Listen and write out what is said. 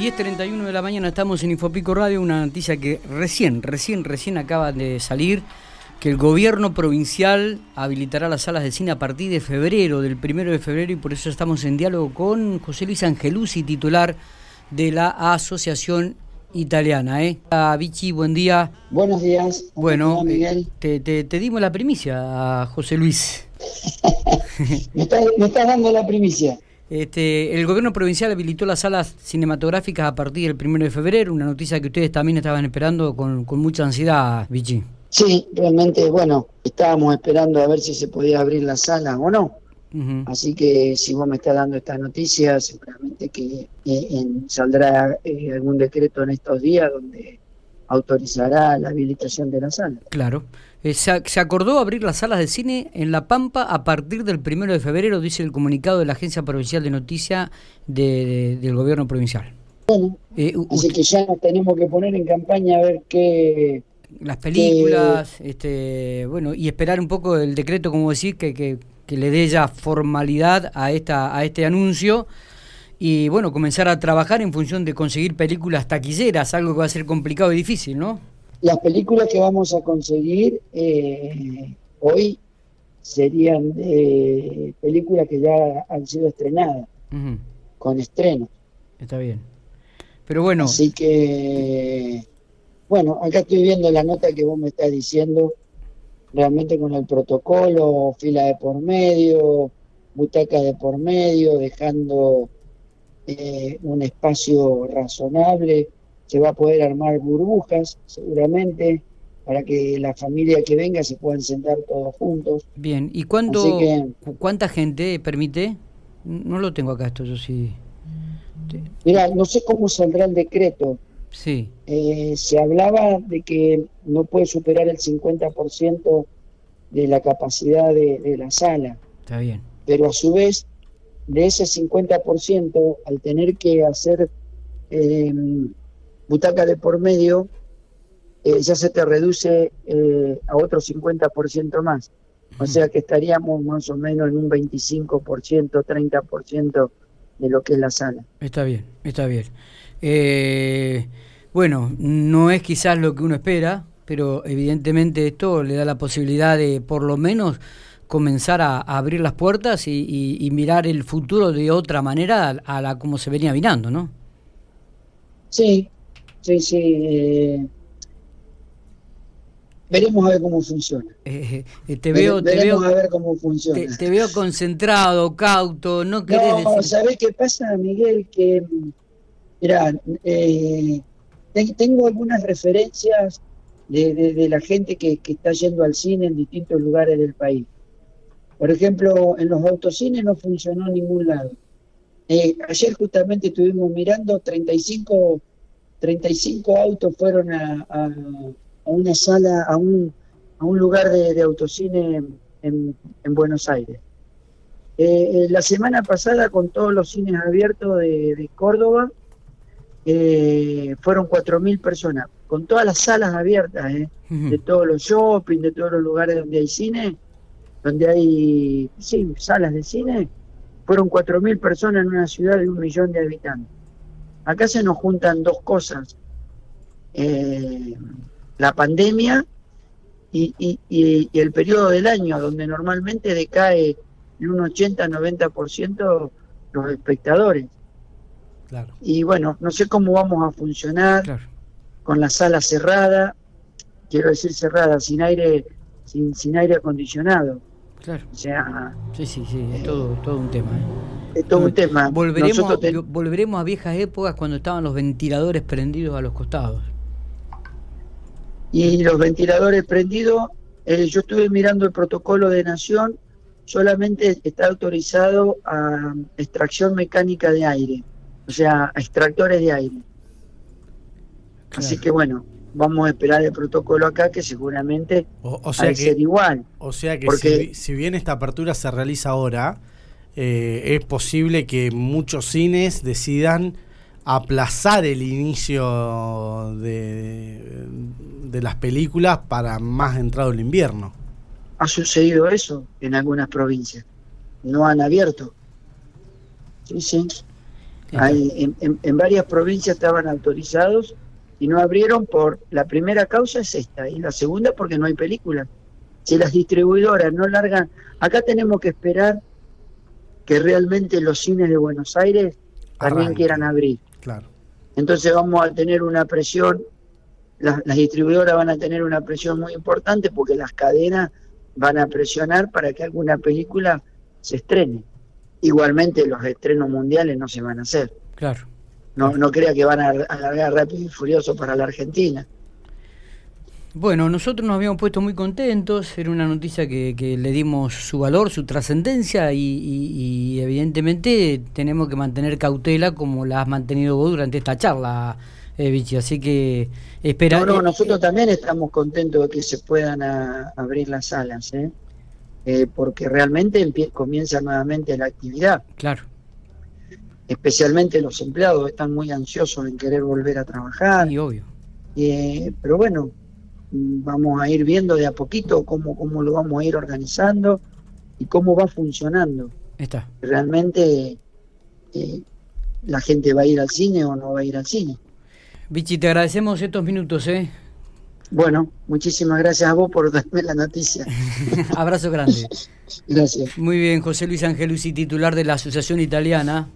10.31 de la mañana estamos en Infopico Radio, una noticia que recién, recién, recién acaba de salir, que el gobierno provincial habilitará las salas de cine a partir de febrero, del primero de febrero, y por eso estamos en diálogo con José Luis Angelusi, titular de la Asociación Italiana. ¿eh? A Vichy, buen día. Buenos días. Bueno, Miguel. Te, te, dimos la primicia, José Luis. me, estás, me estás dando la primicia. Este, el gobierno provincial habilitó las salas cinematográficas a partir del 1 de febrero, una noticia que ustedes también estaban esperando con, mucha ansiedad, Vichy. Sí, realmente, bueno, estábamos esperando a ver si se podía abrir la sala o no. Así que si vos me estás dando esta noticia, seguramente que eh, saldrá eh, algún decreto en estos días donde autorizará la habilitación de la sala. Claro. Eh, se, acordó abrir las salas de cine en La Pampa a partir del primero de febrero, dice el comunicado de la Agencia Provincial de Noticias del Gobierno Provincial. Bueno, eh, así que ya nos tenemos que poner en campaña a ver qué... Las películas, este, bueno, y esperar un poco el decreto, como decir, que, que, que le dé ya formalidad a, esta, a este anuncio y bueno, comenzar a trabajar en función de conseguir películas taquilleras, algo que va a ser complicado y difícil, ¿no? Las películas que vamos a conseguir eh, hoy serían de películas que ya han sido estrenadas, con estreno. Está bien. Pero bueno. Así que, bueno, acá estoy viendo la nota que vos me estás diciendo, realmente con el protocolo, fila de por medio, butacas de por medio, dejando eh, un espacio razonable, se va a poder armar burbujas seguramente para que la familia que venga se puedan sentar todos juntos. Bien, ¿y cuánto, cuánta gente permite? No lo tengo acá esto, yo sí. Mira, no sé cómo saldrá el decreto. Sí. Eh, se hablaba de que no puede superar el 50% de la capacidad de, de la sala. Está bien. Pero a su vez de ese 50%, al tener que hacer eh, butaca de por medio, eh, ya se te reduce eh, a otro 50% más. O sea que estaríamos más o menos en un 25%, 30% de lo que es la sala. Está bien, está bien. bueno, no es quizás lo que uno espera, pero evidentemente esto le da la posibilidad de por lo menos comenzar a, abrir las puertas y, mirar el futuro de otra manera a, la como se venía mirando, ¿no? Sí, sí, sí. Eh, veremos a ver cómo funciona. Eh, eh, te veo, te veo, a ver cómo funciona. Te, veo concentrado, cauto, no querés no, ¿sabés qué pasa, Miguel? Que, mira, tengo algunas referencias de, la gente que, que, está yendo al cine en distintos lugares del país. Por ejemplo, en los autocines no funcionó en ningún lado. Eh, ayer justamente estuvimos mirando 35, 35 autos fueron a, una sala, a un, a un lugar de, autocine en, Buenos Aires. Eh, eh, la semana pasada, con todos los cines abiertos de, Córdoba, fueron 4.000 personas, con todas las salas abiertas, de todos los shopping, de todos los lugares donde hay cine, donde hay sí, salas de cine, fueron 4.000 personas en una ciudad de un millón de habitantes. Acá se nos juntan dos cosas, eh, la pandemia y, el periodo del año, donde normalmente decae en un 80-90% los espectadores. Y bueno, no sé cómo vamos a funcionar con la sala cerrada, quiero decir cerrada, sin aire, sin, sin aire acondicionado. Claro. O sea, sí, sí, sí, es todo, todo un tema. ¿eh? Es todo un tema. Volveremos, volveremos a viejas épocas cuando estaban los ventiladores prendidos a los costados. Y los ventiladores prendidos, eh, yo estuve mirando el protocolo de Nación, solamente está autorizado a extracción mecánica de aire, o sea, a extractores de aire. Así que bueno, vamos a esperar el protocolo acá que seguramente o, sea ser igual. O sea que porque, si, bien esta apertura se realiza ahora, eh, es posible que muchos cines decidan aplazar el inicio de, de las películas para más entrado el invierno. Ha sucedido eso en algunas provincias. No han abierto. Sí, sí. en, varias provincias estaban autorizados y no abrieron por la primera causa es esta y la segunda porque no hay películas. Si las distribuidoras no largan, acá tenemos que esperar que realmente los cines de Buenos Aires también quieran abrir. Claro. Entonces vamos a tener una presión, las, las distribuidoras van a tener una presión muy importante porque las cadenas van a presionar para que alguna película se estrene. Igualmente los estrenos mundiales no se van a hacer. Claro. No, no crea que van a alargar rápido y furioso para la Argentina. Bueno, nosotros nos habíamos puesto muy contentos, era una noticia que, le dimos su valor, su trascendencia y, evidentemente tenemos que mantener cautela como la has mantenido vos durante esta charla, eh, Vichy, así que espera. No, no, nosotros también estamos contentos de que se puedan abrir las salas, ¿eh? Eh, porque realmente comienza nuevamente la actividad. Claro. Especialmente los empleados están muy ansiosos en querer volver a trabajar. Y obvio. Eh, pero bueno, vamos a ir viendo de a poquito cómo, cómo lo vamos a ir organizando y cómo va funcionando. Está. Realmente eh, la gente va a ir al cine o no va a ir al cine. Vichy, te agradecemos estos minutos, ¿eh? Bueno, muchísimas gracias a vos por darme la noticia. Abrazo grande. gracias. Muy bien, José Luis Angelusi, titular de la Asociación Italiana